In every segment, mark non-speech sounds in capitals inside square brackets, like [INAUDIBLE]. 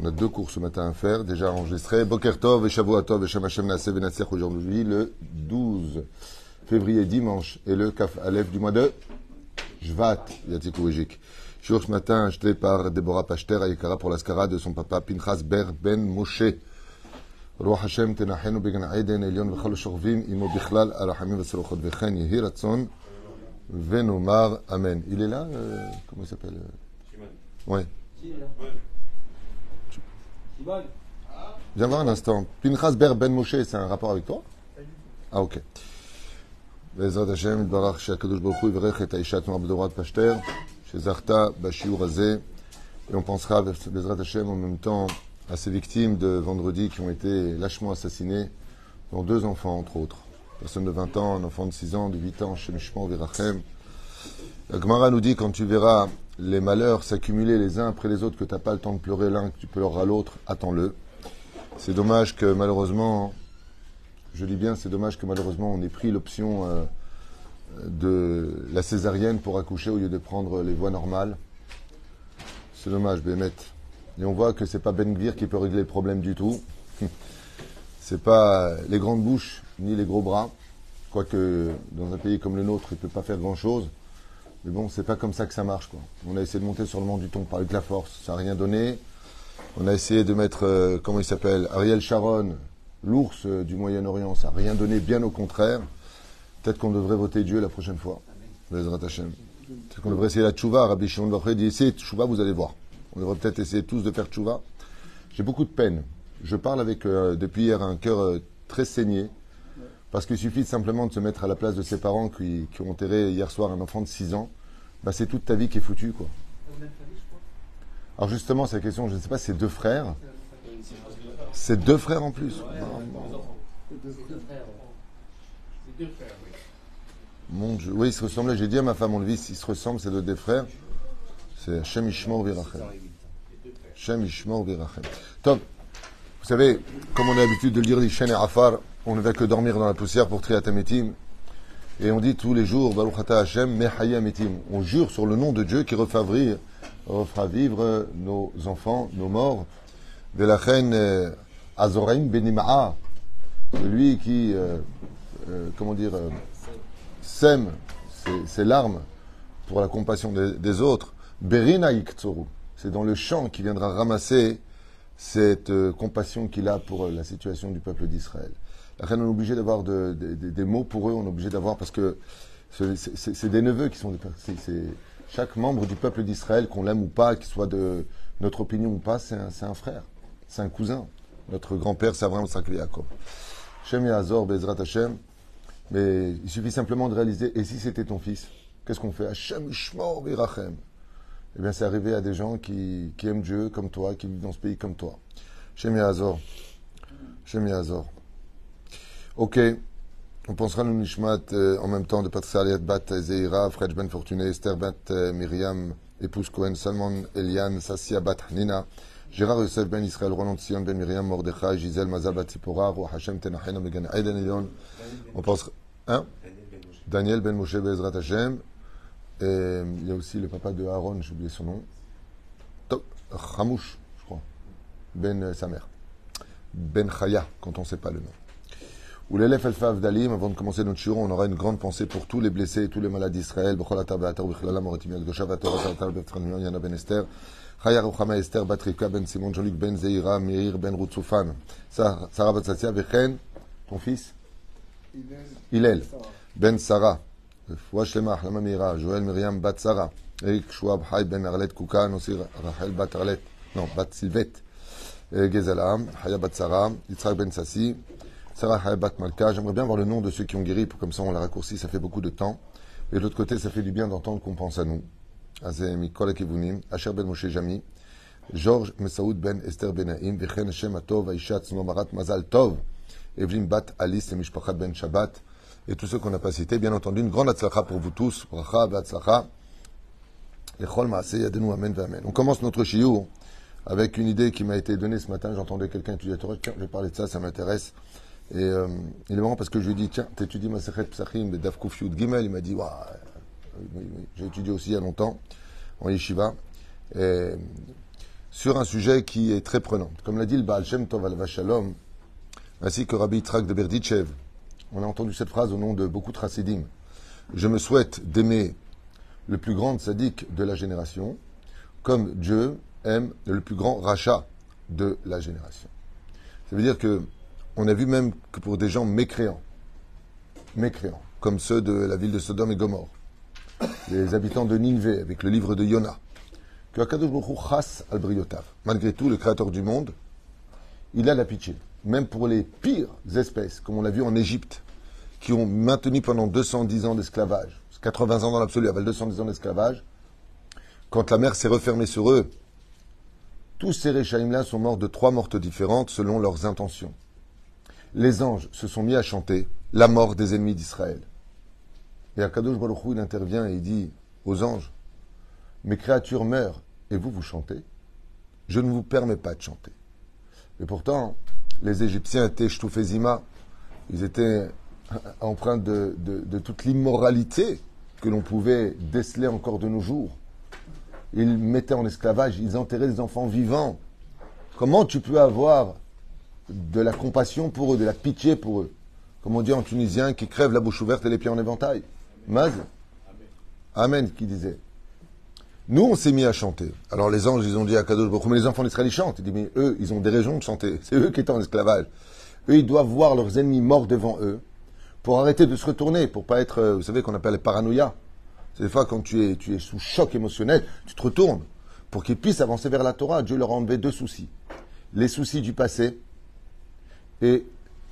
On a deux cours ce matin à faire, déjà enregistrés. Boker Tov et Shavuot Tov et Shem Hashem Naaseh Benatsiach aujourd'hui, le 12 février, dimanche, et le Kaf Aleph du mois de Jvat, Yatikou Ejik. Shiur ce matin acheté par Deborah Pachter à Yekara pour l'Askara de son papa Pinchas Ber Ben Moshe. רוח השם תנחנו בגן עדן עליון וכל השוכבים עמו בכלל הרחמים והצלחות וכן יהי רצון ונאמר אמן. Il est là euh, Viens voir un instant. Pinchas Ber Ben Moshe, c'est un rapport avec toi Ah, ok. בעזרת השם, יתברך שהקדוש ברוך הוא יברך את האישה תנועה בדורת פשטר, שזכתה בשיעור הזה, et on pensera, בעזרת השם, en même temps, à ces victimes de vendredi qui ont été lâchement assassinées, dont deux enfants, entre autres. Personne de 20 ans, un enfant de 6 ans, de 8 ans, chez Mishman Virachem. La Gemara nous dit, quand tu verras les malheurs s'accumuler les uns après les autres, que tu n'as pas le temps de pleurer l'un, que tu pleureras l'autre, attends-le. C'est dommage que malheureusement, je dis bien, c'est dommage que malheureusement on ait pris l'option euh, de la césarienne pour accoucher au lieu de prendre les voies normales. C'est dommage, Bémet. Et on voit que c'est pas Ben Gvir qui peut régler le problème du tout. [LAUGHS] c'est pas les grandes bouches ni les gros bras. Quoique dans un pays comme le nôtre, il peut pas faire grand chose. Mais bon, c'est pas comme ça que ça marche. Quoi. On a essayé de monter sur le mont du ton avec la force, ça n'a rien donné. On a essayé de mettre, euh, comment il s'appelle, Ariel Sharon, l'ours euh, du Moyen-Orient, ça n'a rien donné, bien au contraire. Peut-être qu'on devrait voter Dieu la prochaine fois. Peut-être qu'on devrait essayer la tchouva. Rabbi Shimon Bachre dit essayez tchouva, vous allez voir. On devrait peut-être essayer tous de faire tchouva. J'ai beaucoup de peine. Je parle avec, euh, depuis hier, un cœur très saigné. Parce qu'il suffit simplement de se mettre à la place de ses parents qui, qui ont enterré hier soir un enfant de 6 ans. Bah, c'est toute ta vie qui est foutue, quoi. Alors justement, c'est la question, je ne sais pas, c'est deux frères. C'est deux frères en plus. Mon Dieu. Oui, ils se ressemblaient. J'ai dit à ma femme, on le vit, ils se ressemblent, c'est deux des frères. C'est Hashem Ishmael Virachem. Hashem Ishmael Virachem. Top. Vous savez, comme on a l'habitude de le dire, Ishen et Afar, on ne va que dormir dans la poussière pour Triatametim. Et on dit tous les jours, Hashem, Mehayametim. On jure sur le nom de Dieu qui vivre, refera vivre nos enfants, nos morts. De la reine Azoraim Benima'a, celui qui, euh, euh, comment dire, euh, sème ses, larmes pour la compassion des, autres. Berina c'est dans le champ qui viendra ramasser cette compassion qu'il a pour la situation du peuple d'Israël. On est obligé d'avoir de, de, de, des mots pour eux, on est obligé d'avoir parce que c'est des neveux qui sont c'est chaque membre du peuple d'Israël, qu'on l'aime ou pas, qu'il soit de notre opinion ou pas, c'est un, frère, c'est un cousin. Notre grand-père, c'est Abraham Sakli Yaakov. Shem Yazor, Bezrat Hashem. Mais il suffit simplement de réaliser, et si c'était ton fils Qu'est-ce qu'on fait? Hashem Ishmor Virachem. Eh bien, c'est arrivé à des gens qui, qui, aiment Dieu comme toi, qui vivent dans ce pays comme toi. Shem Yazor. Shem Yazor. Ok. On pensera le Nishmat euh, en même temps de Patricia Bat Zeira, Fred Ben Fortuné, Esther Bat euh, Myriam, épouse Cohen, Salman Eliane, Sassia Bat Nina, Gérard Yosef Ben Israël, Roland Sion Ben Myriam, Mordechai, Gisèle Mazal Bat Tzipora, Roi Hashem Tenachena Aiden Elion. On pense. Hein? Daniel Ben Moshe Bezrat Hashem. Et il y a aussi le papa de Aaron, j'ai oublié son nom. Top. Hamouche, je crois. Ben euh, sa mère. Ben Chaya, quand on ne sait pas le nom. Ou l'élève Elfav Dalim, avant de commencer notre shiur, on aura une grande pensée pour tous les blessés et tous les malades d'Israël. Bechol Atar Be'atar Bichlala Moratim Yagdosha Vator Atar Befranion Yana Ben Esther. Chaya Ruchama Esther Batrika Ben Simon Jean-Luc Ben Zeira Meir Ben Routsoufan. Sarah Batsatia Vechen, ton fils? Hillel. Ben Sarah. Foua Shlema Ahlama Meira. Joël Myriam Bat Sarah. Eric Chouab Hay Ben Arlet Koukan. Aussi Rachel Bat Arlet. Non, Bat Silvet. Gezala. Haya Bat Sarah. Yitzhak Ben Sassi. Sarah Hayabat Malka. J'aimerais bien voir le nom de ceux qui ont guéri, pour comme ça on l'a raccourci, ça fait beaucoup de temps. Et de l'autre côté, ça fait du bien d'entendre qu'on pense à nous. Asher Ben Moshe Jami, Georges Messaoud Ben Esther Benaim, Vechen Hashem Atov, Aishat Marat Mazal Tov, Evelyn Bat Alice et Mishpachat Ben Shabbat, et tous ceux qu'on n'a pas cités. Bien entendu, une grande atzlacha pour vous tous. Bracha, Yadenu Amen. On commence notre shiur avec une idée qui m'a été donnée ce matin. J'entendais quelqu'un étudier Torah. Je parler de ça, ça m'intéresse. Et euh, il est marrant parce que je lui ai dit, tiens, tu étudies ma Sechet Psachim de Gimel. Il m'a dit, waouh, oui, oui. j'ai étudié aussi il y a longtemps, en Yeshiva. Sur un sujet qui est très prenant. Comme l'a dit le Baal Shem Tov al Vashalom, ainsi que Rabbi Trak de Berdichev. On a entendu cette phrase au nom de beaucoup de Chassidim. Je me souhaite d'aimer le plus grand sadique de la génération, comme Dieu aime le plus grand rachat de la génération. Ça veut dire que on a vu même que pour des gens mécréants, mécréants, comme ceux de la ville de Sodome et Gomorre, les habitants de Nineveh, avec le livre de Yonah, que Akadosh al. Malgré tout, le créateur du monde, il a la pitié. Même pour les pires espèces, comme on l'a vu en Égypte, qui ont maintenu pendant 210 ans d'esclavage, 80 ans dans l'absolu, avec 210 ans d'esclavage, quand la mer s'est refermée sur eux, tous ces réchaïms-là sont morts de trois mortes différentes selon leurs intentions. Les anges se sont mis à chanter la mort des ennemis d'Israël. Et Akadosh Baruch il intervient et il dit aux anges, mes créatures meurent et vous, vous chantez Je ne vous permets pas de chanter. Et pourtant, les Égyptiens étaient ils étaient empreints de, de toute l'immoralité que l'on pouvait déceler encore de nos jours. Ils mettaient en esclavage, ils enterraient des enfants vivants. Comment tu peux avoir de la compassion pour eux, de la pitié pour eux Comme on dit en tunisien, qui crèvent la bouche ouverte et les pieds en éventail. Maz Amen, qui disait. Nous, on s'est mis à chanter. Alors les anges, ils ont dit à Kadosh Baruch mais les enfants d'Israël, ils chantent. Il dit, mais eux, ils ont des raisons de chanter. [LAUGHS] C'est eux qui étaient en esclavage. Eux, ils doivent voir leurs ennemis morts devant eux pour arrêter de se retourner, pour pas être, euh, vous savez, qu'on appelle les paranoïa. C'est des fois quand tu es, tu es sous choc émotionnel, tu te retournes pour qu'ils puissent avancer vers la Torah. Dieu leur a enlevé deux soucis. Les soucis du passé et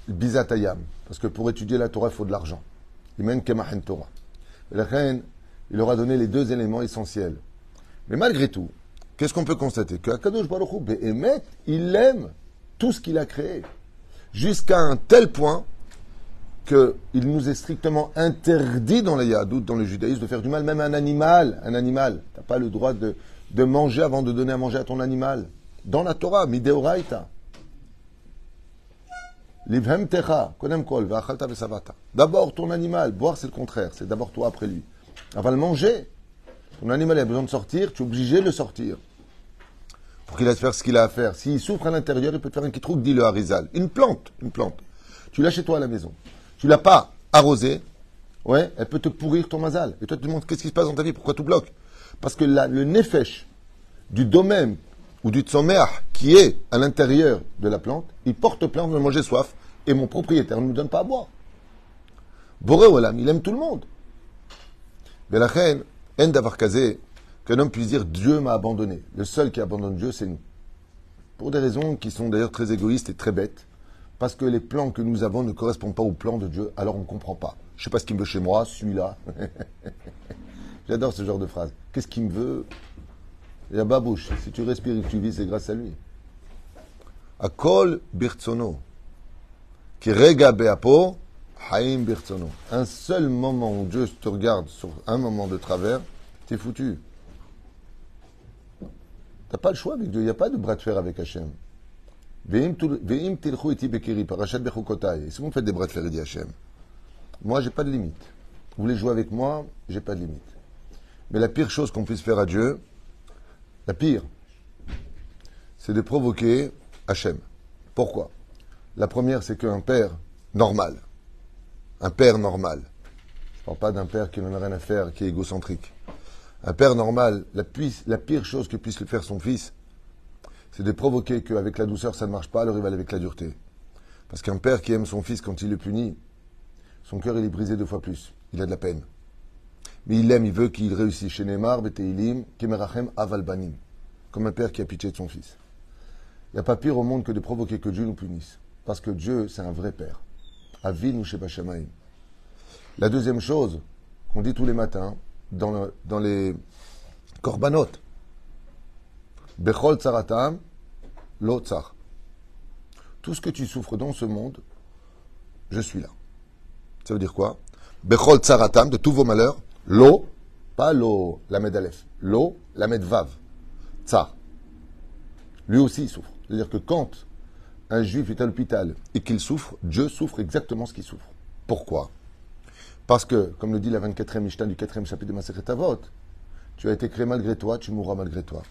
bizatayam. Parce que pour étudier la Torah, il faut de l'argent. Il mène kemahen Torah. La il leur a donné les deux éléments essentiels. Mais malgré tout, qu'est-ce qu'on peut constater? Que Akadosh Baruch Hu, il aime tout ce qu'il a créé. Jusqu'à un tel point qu'il nous est strictement interdit dans les Yahadout, dans le judaïsme, de faire du mal, même à un animal. Un animal. Tu n'as pas le droit de, de, manger avant de donner à manger à ton animal. Dans la Torah, mideoraita. D'abord ton animal, boire c'est le contraire, c'est d'abord toi après lui. Avant le manger, ton animal a besoin de sortir, tu es obligé de le sortir. Pour qu'il aille faire ce qu'il a à faire. S'il souffre à l'intérieur, il peut te faire un kitrouk, dit le harizal. Une plante, une plante. Tu l'as chez toi à la maison. Tu l'as pas arrosée, ouais, elle peut te pourrir ton mazal. Et toi, tu te demandes qu'est-ce qui se passe dans ta vie, pourquoi tout bloque? Parce que le nefesh du domaine ou du tsomer qui est à l'intérieur de la plante, il porte plainte de manger soif et mon propriétaire ne nous donne pas à boire. Boré il aime tout le monde. Mais la reine, en d'avoir casé, qu'un homme puisse dire Dieu m'a abandonné. Le seul qui abandonne Dieu, c'est nous. Pour des raisons qui sont d'ailleurs très égoïstes et très bêtes. Parce que les plans que nous avons ne correspondent pas aux plans de Dieu, alors on ne comprend pas. Je ne sais pas ce qu'il me veut chez moi, celui-là. [LAUGHS] J'adore ce genre de phrase. Qu'est-ce qu'il me veut? Il y a babouche. Si tu respires et que tu vis, c'est grâce à lui. Birtsono. Qui regabe apo, haim birtsono. Un seul moment où Dieu te regarde sur un moment de travers, t'es foutu. T'as pas le choix avec Dieu. Il n'y a pas de bras de fer avec Hachem. Et si vous faites des bras de fer, dit Hachem, moi, j'ai pas de limite. Vous voulez jouer avec moi, j'ai pas de limite. Mais la pire chose qu'on puisse faire à Dieu, la pire, c'est de provoquer Hachem. Pourquoi? La première, c'est qu'un père normal, un père normal, je ne parle pas d'un père qui n'en a rien à faire, qui est égocentrique. Un père normal, la, pire chose que puisse le faire son fils, c'est de provoquer qu'avec la douceur ça ne marche pas, va aller avec la dureté. Parce qu'un père qui aime son fils quand il le punit, son cœur il est brisé deux fois plus. Il a de la peine. Mais il l'aime, il veut qu'il réussisse. Chez Neymar, Beteilim, Kemerachem, Avalbanim. Comme un père qui a pitié de son fils. Il n'y a pas pire au monde que de provoquer que Dieu nous punisse. Parce que Dieu, c'est un vrai père. Avin ou Shebashamaim. La deuxième chose qu'on dit tous les matins dans, les corbanotes, Bechol Tzaratam, l'Otsar. Tout ce que tu souffres dans ce monde, je suis là. Ça veut dire quoi? Bechol Tzaratam, de tous vos malheurs, l'eau, pas l'eau, la Medalef, l'eau, la Medvav, Tsar. Lui aussi il souffre. C'est-à-dire que quand un juif est à l'hôpital et qu'il souffre, Dieu souffre exactement ce qu'il souffre. Pourquoi? Parce que, comme le dit la 24e Mishnah du 4e chapitre de Masechet Avot, tu as été créé malgré toi, tu mourras malgré toi.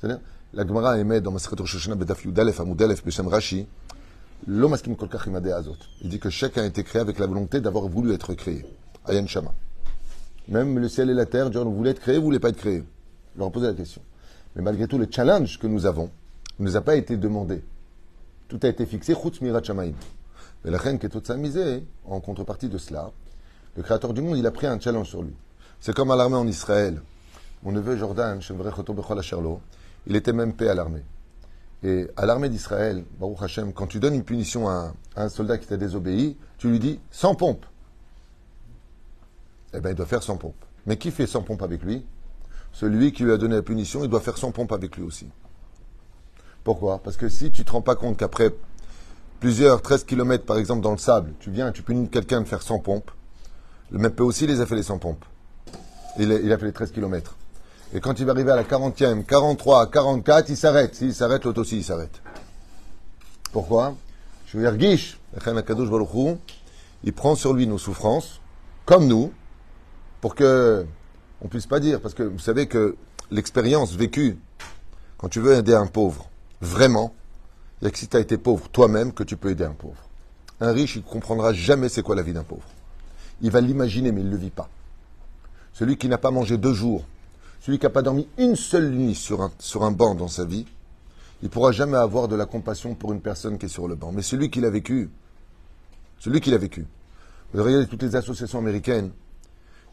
C'est-à-dire, La Gemara émet dans Masechet Rosh Hashanah Bedaf Yudalef Amudalef Beshem Rashi, l'homme askim azot. Il dit que chacun a été créé avec la volonté d'avoir voulu être créé. Ayan Shama. Même le ciel et la terre, Dieu voulait être créé, vous voulez pas être créé. Je leur ai posé la question. Mais malgré tout, le challenge que nous avons ne nous a pas été demandé. Tout a été fixé. Mais la reine qui est toute misée, en contrepartie de cela, le créateur du monde, il a pris un challenge sur lui. C'est comme à l'armée en Israël. Mon neveu Jordan, il était même paix à l'armée. Et à l'armée d'Israël, Baruch Hashem, quand tu donnes une punition à un, soldat qui t'a désobéi, tu lui dis sans pompe. Eh bien, il doit faire sans pompe. Mais qui fait sans pompe avec lui? Celui qui lui a donné la punition, il doit faire sans pompe avec lui aussi. Pourquoi? Parce que si tu ne te rends pas compte qu'après plusieurs 13 km, par exemple, dans le sable, tu viens, tu punis quelqu'un de faire sans pompe, le même peut aussi les a fait les sans pompe. Il a, fait les 13 km. Et quand il va arriver à la 40e, 43, 44, il s'arrête. S'il s'arrête, l'autre aussi, il s'arrête. Pourquoi? Je veux dire, il prend sur lui nos souffrances, comme nous, pour que on puisse pas dire, parce que vous savez que l'expérience vécue, quand tu veux aider un pauvre, vraiment, il n'y a que si tu as été pauvre toi-même que tu peux aider un pauvre. Un riche, il ne comprendra jamais c'est quoi la vie d'un pauvre. Il va l'imaginer, mais il ne le vit pas. Celui qui n'a pas mangé deux jours, celui qui n'a pas dormi une seule nuit sur un, sur un banc dans sa vie, il ne pourra jamais avoir de la compassion pour une personne qui est sur le banc. Mais celui qui l'a vécu, celui qui l'a vécu. Vous regardez toutes les associations américaines.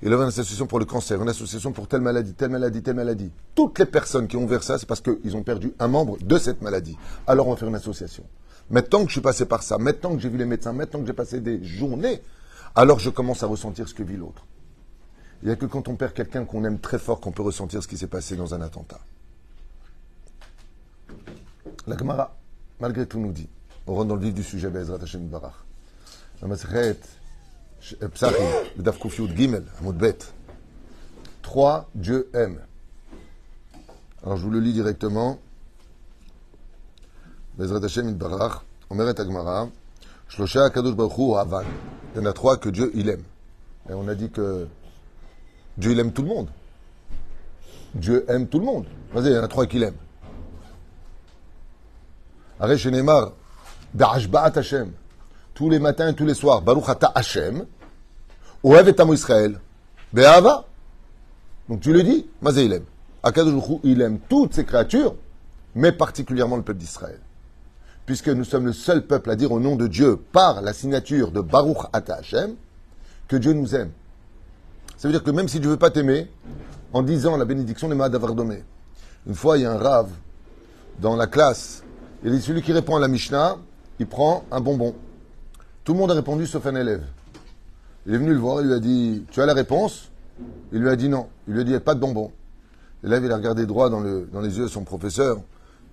Il y a une association pour le cancer, une association pour telle maladie, telle maladie, telle maladie. Toutes les personnes qui ont ouvert ça, c'est parce qu'ils ont perdu un membre de cette maladie. Alors on va faire une association. Maintenant que je suis passé par ça, maintenant que j'ai vu les médecins, maintenant que j'ai passé des journées, alors je commence à ressentir ce que vit l'autre. Il n'y a que quand on perd quelqu'un qu'on aime très fort qu'on peut ressentir ce qui s'est passé dans un attentat. La Gemara, malgré tout, nous dit, on rentre dans le vif du sujet, Bezrat Hashem Psachim, Daf Gimel, Bet. Trois, Dieu aime. Alors je vous le lis directement. Bezrat Hashem Barach, Omeret Agmara, Shlosha Kadosh Baruch Hu Avan. Il y en a trois que Dieu, il aime. Et on a dit que Dieu, il aime tout le monde. Dieu aime tout le monde. Vas-y, il y en a trois qu'il aime. Arrête Neymar, Hashem. Tous les matins et tous les soirs, Baruch Ata Hashem. Oev et Israël. Be'ava. Donc tu le dis, Mazé il aime. Akadosh il aime toutes ses créatures, mais particulièrement le peuple d'Israël. Puisque nous sommes le seul peuple à dire au nom de Dieu, par la signature de Baruch Ata Hashem, que Dieu nous aime. Ça veut dire que même si Dieu ne veut pas t'aimer, en disant la bénédiction des donné. Une fois, il y a un rave dans la classe. Dit celui qui répond à la Mishnah, il prend un bonbon. Tout le monde a répondu sauf un élève. Il est venu le voir, il lui a dit Tu as la réponse? Il lui a dit non. Il lui a dit Il n'y a pas de bonbon. L'élève, il a regardé droit dans, le, dans les yeux de son professeur.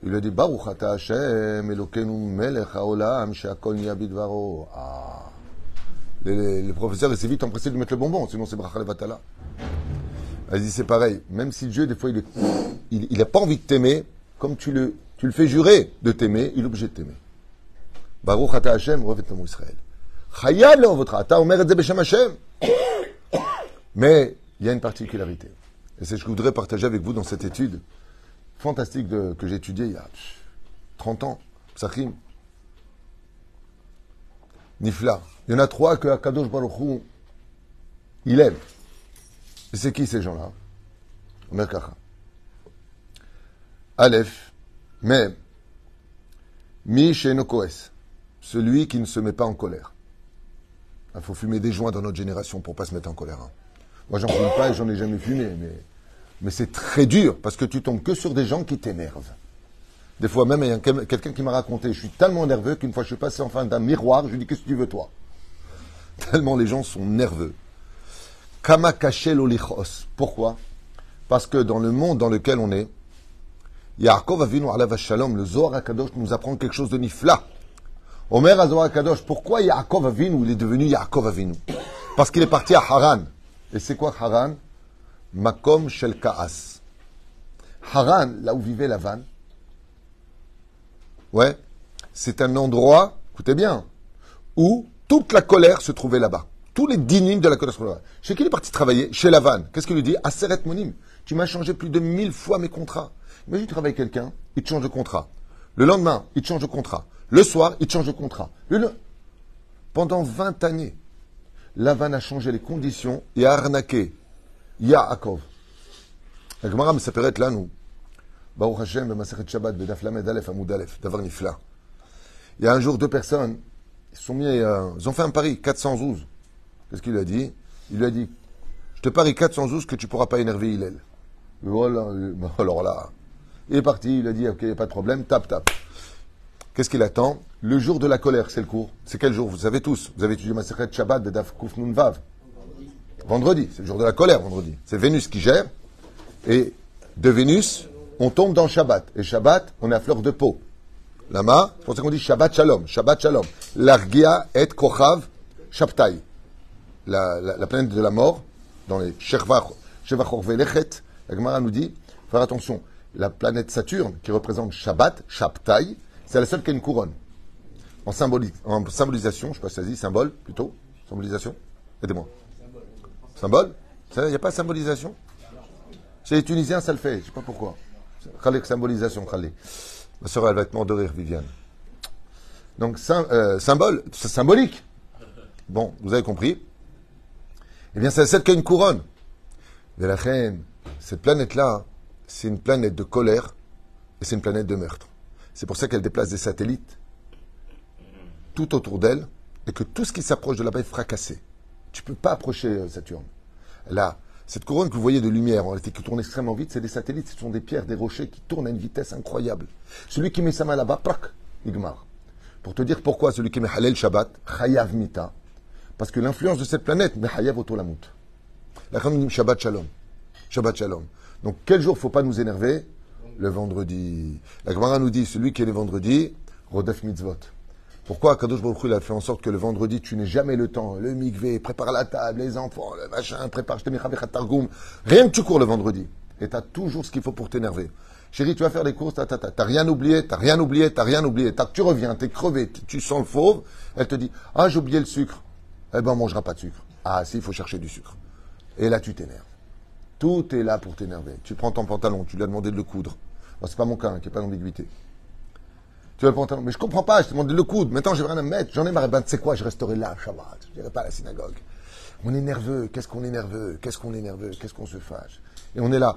Il lui a dit Baruch Hashem, Elokenu melech haolam, she'akol Ah le professeur s'est vite empressé de mettre le bonbon, sinon c'est Brachal Vatala. Elle dit c'est pareil, même si Dieu, des fois, il n'a pas envie de t'aimer, comme tu le, tu le fais jurer de t'aimer, il est obligé de t'aimer. Hashem, revet Israël. Chayal votre ata omer et Hashem. [COUGHS] Mais il y a une particularité. Et c'est ce que je voudrais partager avec vous dans cette étude fantastique que j'ai étudiée il y a 30 ans. Psachim. Nifla. Il y en a trois que Akadosh Baruch il aime. Et c'est qui ces gens-là? Merkacha. Aleph, mais Mi celui qui ne se met pas en colère. Il faut fumer des joints dans notre génération pour pas se mettre en colère. Hein. Moi, j'en fume pas et j'en ai jamais fumé, mais, c'est très dur parce que tu tombes que sur des gens qui t'énervent. Des fois même, il y a quelqu'un qui m'a raconté, je suis tellement nerveux qu'une fois je suis passé en fin d'un miroir, je lui dis, qu'est-ce que tu veux toi? [LAUGHS] Tellement les gens sont nerveux. Kama olichos. Pourquoi? Parce que dans le monde dans lequel on est, Yaakov Avinu alav shalom, le Zohar HaKadosh nous apprend quelque chose de nifla. Omer Zohar HaKadosh, pourquoi Yaakov Avinu, il est devenu Yaakov Avinu? Parce qu'il est parti à Haran. Et c'est quoi Haran? Makom Shel Kaas. Haran, là où vivait la vanne, ouais, c'est un endroit, écoutez bien, où toute la colère se trouvait là-bas. Tous les dynimes de la colère se trouvaient là-bas. Chez qui il est parti travailler? Chez Lavan. Qu'est-ce qu'il lui dit? Aseret Monim. Tu m'as changé plus de mille fois mes contrats. Imagine, tu travailles quelqu'un, il te change de contrat. Le lendemain, il te change de contrat. Le soir, il change de contrat. Pendant 20 années, Lavan a changé les conditions et a arnaqué Yaakov. La Gemara me s'appellerait là, nous. Baruch Hashem, Shabbat, Bedaf Lamed Aleph, Amoud Davar Nifla. Il y a un jour, deux personnes, ils, sont mis, euh, ils ont fait un pari, 412. Qu'est-ce qu'il lui a dit? Il lui a dit Je te parie 412 que tu ne pourras pas énerver Hillel. [LAUGHS] Alors là, il est parti, il a dit Ok, il n'y a pas de problème, tape, tape. Qu'est-ce qu'il attend Le jour de la colère, c'est le cours. C'est quel jour Vous savez tous. Vous avez étudié Maseret Shabbat, Bedaf Kuf Nun Vav. Vendredi, c'est le jour de la colère, vendredi. C'est Vénus qui gère. Et de Vénus, on tombe dans Shabbat. Et Shabbat, on est à fleur de peau. Lama, c'est pour ça qu'on dit Shabbat Shalom. Shabbat Shalom. L'argia et Kochav Shabtai. La, la, planète de la mort, dans les Shevachor Velechet, la Gemara nous dit, faire attention, la planète Saturne, qui représente Shabbat, Shabtai, c'est la seule qui a une couronne. En, en symbolisation, je ne sais pas si ça dit, symbole plutôt, symbolisation, aidez-moi. Symbole? Il n'y a pas de symbolisation? Chez les Tunisiens, ça le fait, je ne sais pas pourquoi. Symbolisation, Khalé. Ma soeur, elle va être de rire, Viviane. Donc, euh, symbole, c'est symbolique. Bon, vous avez compris. Eh bien, c'est celle qui a une couronne. Mais la reine, cette planète-là, c'est une planète de colère et c'est une planète de meurtre. C'est pour ça qu'elle déplace des satellites tout autour d'elle et que tout ce qui s'approche de là-bas est fracassé. Tu ne peux pas approcher euh, Saturne. Là, cette couronne que vous voyez de lumière, en réalité, qui tourne extrêmement vite, c'est des satellites, ce sont des pierres, des rochers qui tournent à une vitesse incroyable. Celui qui met sa main là-bas, prac, Igmar. Pour te dire pourquoi celui qui met Halel Shabbat, Chayav Mita, parce que l'influence de cette planète, mais Hayav Otolamut. La dit Shabbat Shalom. Shabbat Shalom. Donc quel jour faut pas nous énerver? Le vendredi. La Gemara nous dit, celui qui est le vendredi, Rodef Mitzvot. Pourquoi Kadosh Baruch a fait en sorte que le vendredi, tu n'aies jamais le temps Le mikvé, prépare la table, les enfants, le machin, prépare, je te targoum. Rien que tu cours le vendredi. Et tu as toujours ce qu'il faut pour t'énerver. Chérie, tu vas faire les courses, t'as, t'as, rien oublié, t'as rien oublié, t'as rien oublié. T'as, tu reviens, t'es crevé, tu sens le fauve. Elle te dit, ah, j'ai oublié le sucre. Eh ben, on mangera pas de sucre. Ah, si, il faut chercher du sucre. Et là, tu t'énerves. Tout est là pour t'énerver. Tu prends ton pantalon, tu lui as demandé de le coudre. Ce c'est pas mon cas, hein, qui n'y pas d'ambiguïté. Tu vas le Mais je comprends pas, je te demande de le coudre. Maintenant, j'ai rien à me mettre. J'en ai marre. Ben, tu sais quoi, je resterai là, Shabbat. Je n'irai pas à la synagogue. On est nerveux. Qu'est-ce qu'on est nerveux? Qu'est-ce qu'on est nerveux? Qu'est-ce qu'on se fâche? Et on est là,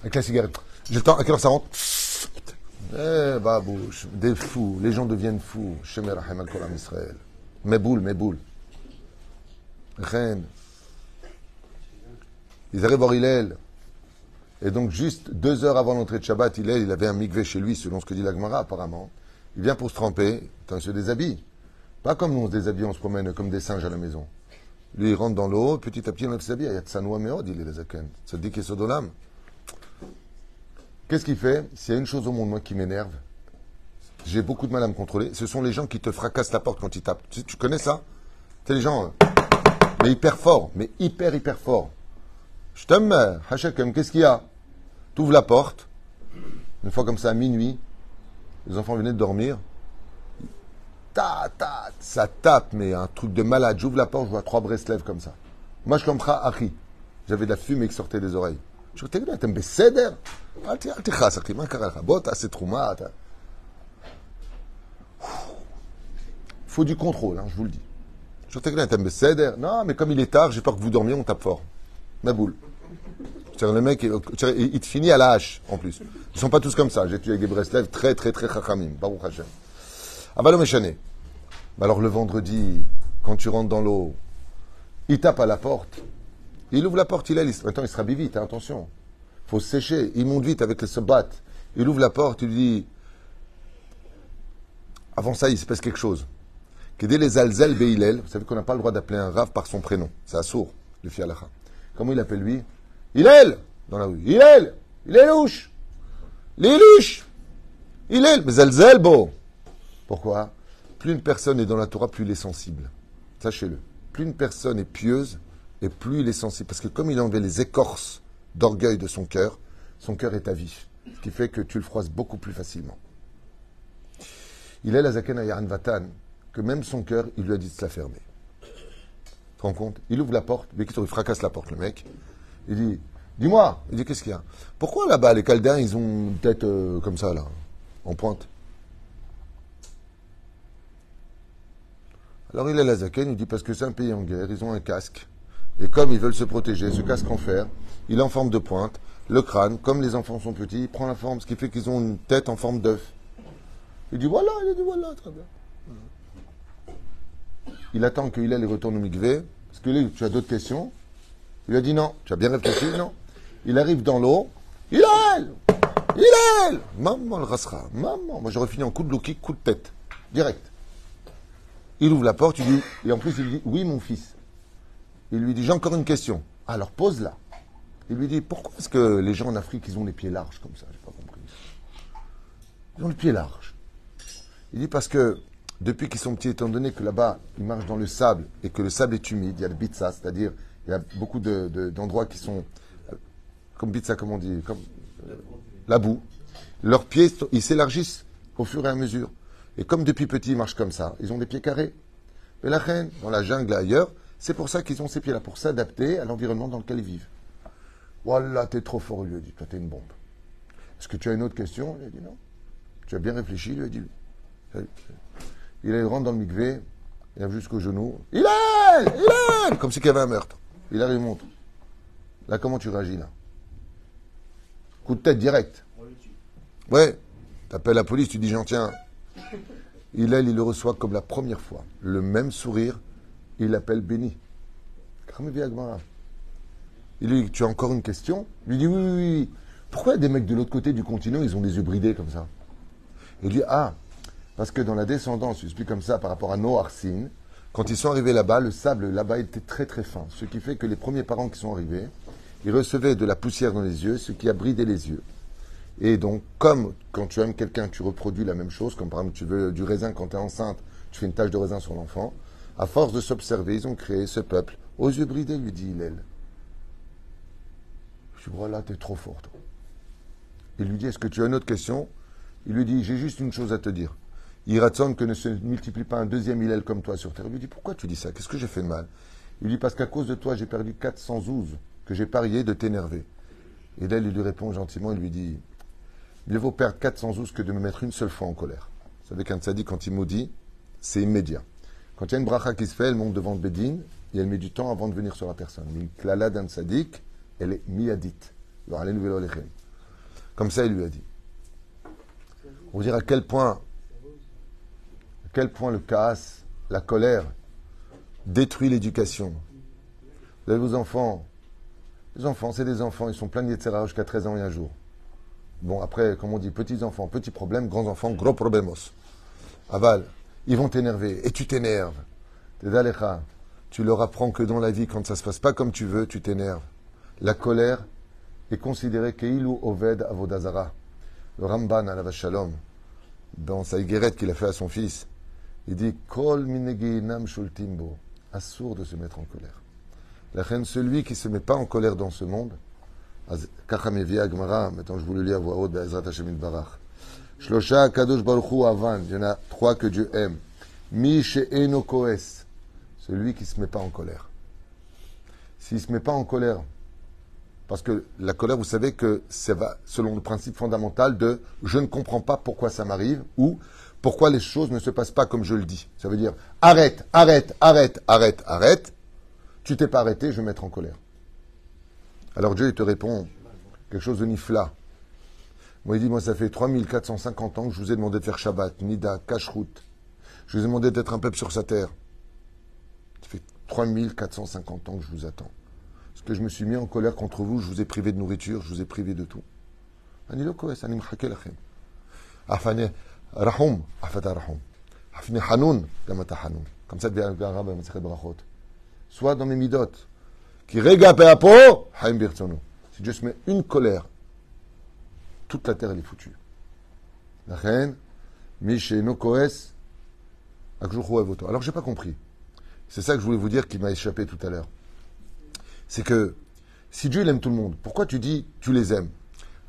avec la cigarette. J'ai le temps. À quelle heure ça rentre? Eh, babouche. Des fous. Les gens deviennent fous. Shemer al Israël. Mes boules, mes boules. Reine. Ils arrivent Hillel. Et donc, juste deux heures avant l'entrée de Shabbat, il, est, il avait un mikvé chez lui, selon ce que dit l'Agmara, apparemment. Il vient pour se tremper. il se déshabille. Pas comme nous, on se déshabille, on se promène comme des singes à la maison. Lui, il rentre dans l'eau, petit à petit, il s'habille. Il y a Tsanoua Meod, il est Zaken. Ça dit qu'il est Sodolam. Qu'est-ce qu'il fait? S'il y a une chose au monde, moi, qui m'énerve, j'ai beaucoup de mal à me contrôler, ce sont les gens qui te fracassent la porte quand ils tapent. Tu, connais ça? C'est les gens, euh, mais hyper forts, mais hyper, hyper forts. Je t'aime, Hachakem, qu'est-ce qu'il y a? T'ouvres la porte. Une fois comme ça, à minuit, les enfants venaient de dormir. Ta, ta, ça tape, mais un truc de malade. J'ouvre la porte, je vois trois Breslèves comme ça. Moi, je comprends Harry. J'avais de la fumée qui sortait des oreilles. Je me dis, t'es besséder. Faut du contrôle, hein, je vous le dis. Je me dis, t'es besséder. Non, mais comme il est tard, j'ai peur que vous dormiez, on tape fort. Ma boule. Le mec, il te finit à la hache, en plus. Ils sont pas tous comme ça. J'ai tué avec des très, très, très chachamim. Baruch Hashem. Avalom Eshane. Alors, le vendredi, quand tu rentres dans l'eau, il tape à la porte. Il ouvre la porte, il est. Attends, il sera vite, hein, attention. faut sécher. Il monte vite avec les sobat. Il ouvre la porte, il dit Avant ça, il se passe quelque chose. Qu'aider les alzel beilel. Vous savez qu'on n'a pas le droit d'appeler un rave par son prénom. C'est assourd, le fialacha. Comment il appelle lui? Il est dans la rue. Il est Il est louche. Il est louche. Il est Mais beau. Pourquoi? Plus une personne est dans la Torah, plus il est sensible. Sachez-le. Plus une personne est pieuse, et plus il est sensible. Parce que comme il a enlevé les écorces d'orgueil de son cœur, son cœur est à vif. Ce qui fait que tu le froisses beaucoup plus facilement. Il est la Zaken Ayaran Vatan, que même son cœur, il lui a dit de se la fermer. Tu te rends compte? Il ouvre la porte, mais il fracasse la porte, le mec? Il dit Dis-moi. Il dit, qu'est-ce qu'il y a? Pourquoi là-bas, les Chaldéens, ils ont une tête euh, comme ça, là, en pointe? Alors il est la Zaken, il dit, parce que c'est un pays en guerre, ils ont un casque. Et comme ils veulent se protéger, ce casque en fer, il est en forme de pointe. Le crâne, comme les enfants sont petits, il prend la forme, ce qui fait qu'ils ont une tête en forme d'œuf. Il dit, voilà, il dit, voilà, très bien. Il attend que Hillel retourne au mikvé. Parce que tu as d'autres questions? Il lui a dit non. Tu as bien réfléchi Non? Il arrive dans l'eau. Hillel Hillel Maman le rasera. Maman. Moi, j'aurais fini en coup de low coup de tête. Direct. Il ouvre la porte, il dit, et en plus, il dit Oui, mon fils. Il lui dit J'ai encore une question. Alors, pose-la. Il lui dit Pourquoi est-ce que les gens en Afrique, ils ont les pieds larges comme ça? J'ai pas compris. Ils ont les pieds larges. Il dit Parce que depuis qu'ils sont petits, étant donné que là-bas, ils marchent dans le sable et que le sable est humide, il y a le bitsa, c'est-à-dire il y a beaucoup d'endroits qui sont euh, comme bitsa, comme on dit, comme euh, la boue. Leurs pieds, ils s'élargissent au fur et à mesure. Et comme depuis petits, ils marchent comme ça, ils ont des pieds carrés. Mais la reine, dans la jungle ailleurs, c'est pour ça qu'ils ont ces pieds-là, pour s'adapter à l'environnement dans lequel ils vivent. Voilà, t'es trop fort, il lui a dit, toi t'es une bombe. Est-ce que tu as une autre question? Il a dit non. Tu as bien réfléchi, il lui a dit. Il rentre dans le mikvé, il arrive jusqu'au genou. Il est Il est Comme si qu'il y avait un meurtre. Il arrive, il monte. Là, comment tu réagis, là? Coup de tête direct. Ouais. T'appelles la police, tu dis j'en tiens. Il est, il le reçoit comme la première fois. Le même sourire, il l'appelle béni. Il lui dit, tu as encore une question? Il lui dit, oui, oui, oui. Pourquoi des mecs de l'autre côté du continent, ils ont des yeux bridés comme ça? Il dit, ah, parce que dans la descendance, je explique comme ça par rapport à Noarsin, quand ils sont arrivés là-bas, le sable là-bas était très très fin. Ce qui fait que les premiers parents qui sont arrivés, ils recevaient de la poussière dans les yeux, ce qui a bridé les yeux. Et donc, comme quand tu aimes quelqu'un, tu reproduis la même chose, comme par exemple tu veux du raisin quand tu es enceinte, tu fais une tache de raisin sur l'enfant, à force de s'observer, ils ont créé ce peuple. Aux yeux bridés, lui dit Hillel. Je dis, voilà, t'es trop fort, toi. Il lui dit, est-ce que tu as une autre question? Il lui dit, j'ai juste une chose à te dire. Iratson que ne se multiplie pas un deuxième Hillel comme toi sur terre. Il lui dit Pourquoi tu dis ça? Qu'est-ce que j'ai fait de mal? Il lui dit Parce qu'à cause de toi, j'ai perdu 400 zouzes que j'ai parié de t'énerver. Et là, il lui répond gentiment Il lui dit Mieux vaut perdre 400 zouzes que de me mettre une seule fois en colère. Vous savez qu'un tzaddik, quand il maudit, c'est immédiat. Quand il y a une bracha qui se fait, elle monte devant le et elle met du temps avant de venir sur la personne. Mais une klala d'un tzaddik, elle est miadite. Comme ça, il lui a dit. On dire à quel point quel point le casse, la colère détruit l'éducation. Vous avez vos enfants. Les enfants, c'est des enfants, ils sont pleins de jusqu'à 13 ans et un jour. Bon, après, comme on dit, petits enfants, petits problèmes, grands enfants, gros problemos. Aval, ils vont t'énerver et tu t'énerves. Tu leur apprends que dans la vie, quand ça se passe pas comme tu veux, tu t'énerves. La colère est considérée keilu oved avodazara. Le Ramban à la Shalom, dans sa qu'il a fait à son fils, il dit Kol shultimbo. Assour de se mettre en colère. La celui qui ne se met pas en colère dans ce monde, maintenant je vous le lis à voix haute. Shlosha Kadosh Baruchu Avan, il y en a trois que Dieu aime. Mi celui qui ne se met pas en colère. S'il ne se met pas en colère, parce que la colère, vous savez que ça va selon le principe fondamental de je ne comprends pas pourquoi ça m'arrive ou pourquoi les choses ne se passent pas comme je le dis. Ça veut dire arrête, arrête, arrête, arrête, arrête. Tu t'es pas arrêté, je vais mettre en colère. Alors Dieu il te répond quelque chose de nifla. Moi il dit moi ça fait 3450 ans que je vous ai demandé de faire Shabbat, Nida, Kashrut. Je vous ai demandé d'être un peuple sur sa terre. Ça fait 3450 ans que je vous attends. Parce que je me suis mis en colère contre vous, je vous ai privé de nourriture, je vous ai privé de tout. Rahum, Afata Rahum. Afni Hanoun, Gamata Hanoun. Comme ça devient un arabe Brachot. Soit dans mes midot. Qui regarde à peau, Haim. Si Dieu se met une colère, toute la terre est foutue. La reine, Miché Nokoes, Akjouchou Alors j'ai pas compris. C'est ça que je voulais vous dire qui m'a échappé tout à l'heure. C'est que si Dieu aime tout le monde, pourquoi tu dis tu les aimes?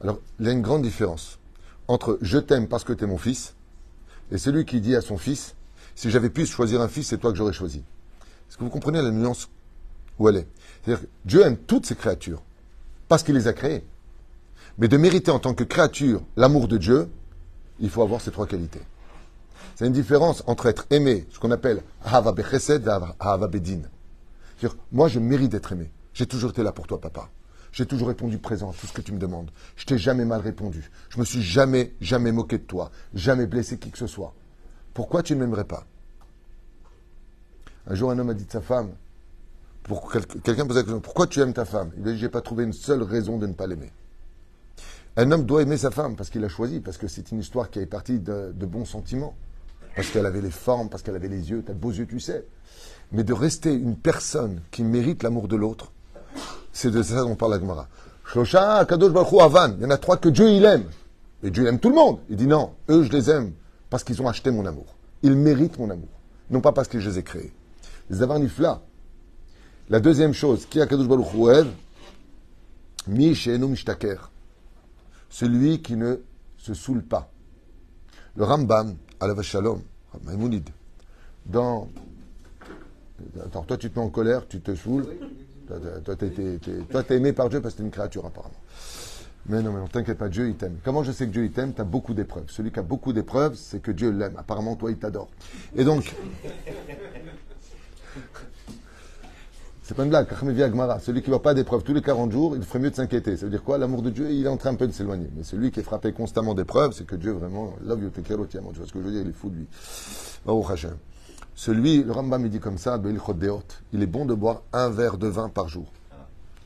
Alors il y a une grande différence entre je t'aime parce que tu es mon fils et celui qui dit à son fils si j'avais pu choisir un fils, c'est toi que j'aurais choisi. Est-ce que vous comprenez la nuance où elle est? C'est-à-dire que Dieu aime toutes ses créatures. parce qu'il les a créés. Mais de mériter en tant que créature l'amour de Dieu, il faut avoir ces trois qualités. C'est une différence entre être aimé, ce qu'on appelle Hava Bechesed et Hava Bedin. Moi, je mérite d'être aimé. J'ai toujours été là pour toi, papa. J'ai toujours répondu présent à tout ce que tu me demandes. Je t'ai jamais mal répondu. Je me suis jamais, jamais moqué de toi. Jamais blessé qui que ce soit. Pourquoi tu ne m'aimerais pas? Un jour, un homme a dit de sa femme, pour, quelqu'un posait la question, pourquoi tu aimes ta femme? Il a dit, j'ai pas trouvé une seule raison de ne pas l'aimer. Un homme doit aimer sa femme parce qu'il a choisi, parce que c'est une histoire qui est partie de, de bons sentiments, parce qu'elle avait les formes, parce qu'elle avait les yeux, t'as beaux yeux, tu sais. Mais de rester une personne qui mérite l'amour de l'autre, c'est de ça dont parle la Gemara. Avan. Il y en a trois que Dieu il aime. Et Dieu aime tout le monde. Il dit non, eux je les aime parce qu'ils ont acheté mon amour. Ils méritent mon amour. Non pas parce que je les ai créés. Les Avar Nifla. La deuxième chose, qui a Kadosh Baruch Mi. Celui qui ne se saoule pas. Le Rambam, Alav Shalom, Maïmounid, dans. Attends, toi tu te mets en colère, tu te saoules. Toi, tu es, aimé par Dieu parce que tu es une créature, apparemment. Mais non, mais non, t'inquiète pas, Dieu, il t'aime. Comment je sais que Dieu, il t'aime? Tu as beaucoup d'épreuves. Celui qui a beaucoup d'épreuves, c'est que Dieu l'aime. Apparemment, toi, il t'adore. Et donc, [LAUGHS] c'est pas une blague. Celui qui ne voit pas d'épreuves tous les 40 jours, il ferait mieux de s'inquiéter. Ça veut dire quoi? L'amour de Dieu, il est en train un peu de s'éloigner. Mais celui qui est frappé constamment d'épreuves, c'est que Dieu vraiment, love you, Tu vois ce que je veux dire? Il est fou de lui. Celui, le Rambam, il dit comme ça, il est bon de boire un verre de vin par jour.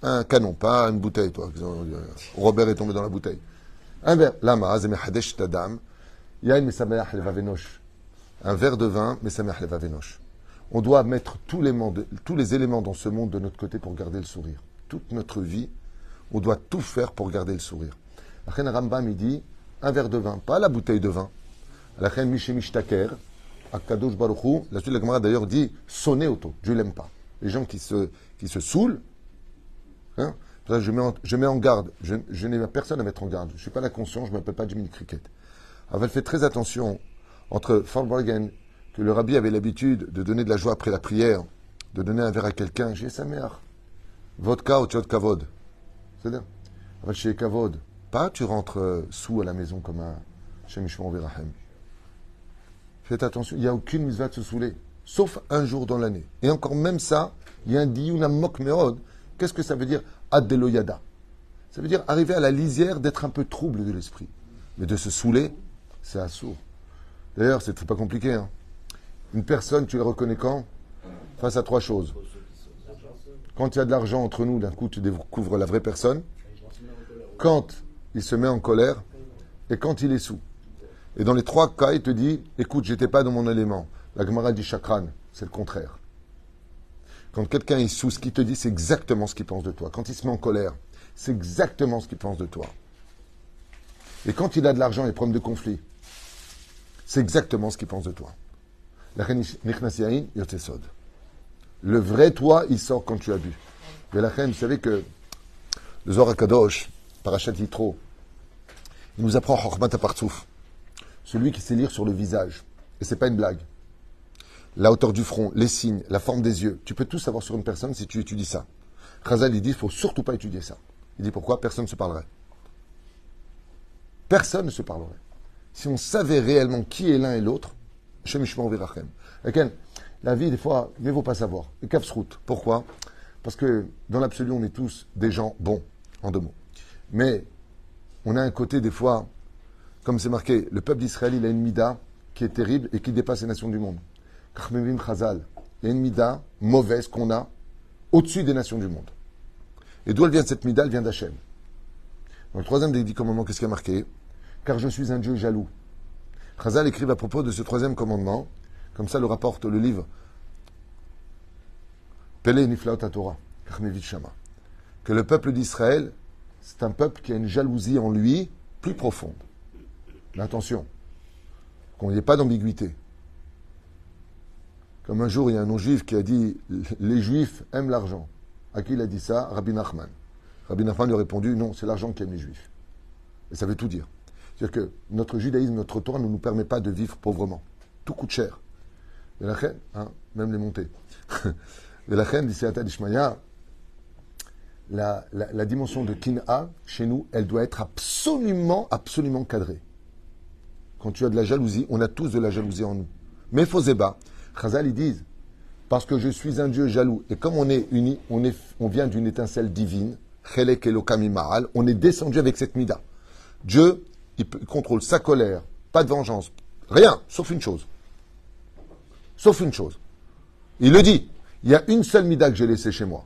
Un canon, pas une bouteille, toi. Robert est tombé dans la bouteille. Un verre. Lama, tadam. Un verre de vin, mais levavenosh. On doit mettre tous les, tous les éléments dans ce monde de notre côté pour garder le sourire. Toute notre vie, on doit tout faire pour garder le sourire. La Rambam, il dit un verre de vin, pas la bouteille de vin. La Mishemishtaker, Akadosh Baruchou, la suite de la Gemara d'ailleurs dit sonner auto. Dieu l'aime pas. Les gens qui se, qui se saoulent, hein, je, mets en, je mets en garde. Je, je n'ai personne à mettre en garde. Je ne suis pas la conscience, je ne m'appelle pas Jimmy Cricket. Alors, elle fait très attention entre Farbragen, que le rabbi avait l'habitude de donner de la joie après la prière, de donner un verre à quelqu'un. J'ai sa mère. Vodka ou tchot kavod. C'est-à-dire, chez kavod. Pas tu rentres euh, sous à la maison comme un Shemishmon Verahem. Faites attention, il n'y a aucune mitzvah de se saouler, sauf un jour dans l'année. Et encore même ça, il y a un diyuna mok merod. Qu'est-ce que ça veut dire Adeloyada? Ça veut dire arriver à la lisière d'être un peu trouble de l'esprit. Mais de se saouler, c'est assourd. D'ailleurs, c'est pas compliqué. Hein. Une personne, tu la reconnais quand? Face à trois choses. Quand il y a de l'argent entre nous, d'un coup, tu découvres la vraie personne. Quand il se met en colère et quand il est sous. Et dans les trois cas, il te dit écoute, j'étais pas dans mon élément. La Gemara dit chakran, c'est le contraire. Quand quelqu'un est sous, ce qu'il te dit, c'est exactement ce qu'il pense de toi. Quand il se met en colère, c'est exactement ce qu'il pense de toi. Et quand il a de l'argent et problème de conflit, c'est exactement ce qu'il pense de toi. Le vrai toi, il sort quand tu as bu. Mais la vous savez que le Zohar Kadosh, Parashat Yitro, il nous apprend Apartouf celui qui sait lire sur le visage. Et c'est pas une blague. La hauteur du front, les signes, la forme des yeux. Tu peux tout savoir sur une personne si tu étudies ça. Khazal, il dit, il faut surtout pas étudier ça. Il dit pourquoi? Personne ne se parlerait. Personne ne se parlerait. Si on savait réellement qui est l'un et l'autre, Virachem. La vie, des fois, ne faut pas savoir. Et route. Pourquoi? Parce que dans l'absolu, on est tous des gens bons, en deux mots. Mais on a un côté, des fois, comme c'est marqué, le peuple d'Israël, il a une mida qui est terrible et qui dépasse les nations du monde. Chazal, il y a une mida mauvaise qu'on a au-dessus des nations du monde. Et d'où elle vient cette mida? Elle vient d'Hachem. Dans le troisième des dix commandements, qu'est-ce qui a marqué? Car je suis un Dieu jaloux. Chazal écrit à propos de ce troisième commandement, comme ça le rapporte le livre Pele Niflaot Torah, que le peuple d'Israël, c'est un peuple qui a une jalousie en lui plus profonde. Attention, qu'on n'y ait pas d'ambiguïté. Comme un jour, il y a un non-juif qui a dit Les juifs aiment l'argent. À qui il a dit ça? Rabbi Nachman. Rabbi Nachman lui a répondu Non, c'est l'argent qui aime les juifs. Et ça veut tout dire. C'est-à-dire que notre judaïsme, notre Torah ne nous permet pas de vivre pauvrement. Tout coûte cher. Et la hein, même les montées. [LAUGHS] Et la reine dit la, la, la dimension de Kin'a, chez nous, elle doit être absolument, absolument cadrée. Quand tu as de la jalousie, on a tous de la jalousie en nous. Mais Foseba, Chazal, ils disent, parce que je suis un Dieu jaloux, et comme on est unis, on, on vient d'une étincelle divine, on est descendu avec cette mida. Dieu, il contrôle sa colère, pas de vengeance, rien, sauf une chose. Sauf une chose. Il le dit, il y a une seule mida que j'ai laissée chez moi.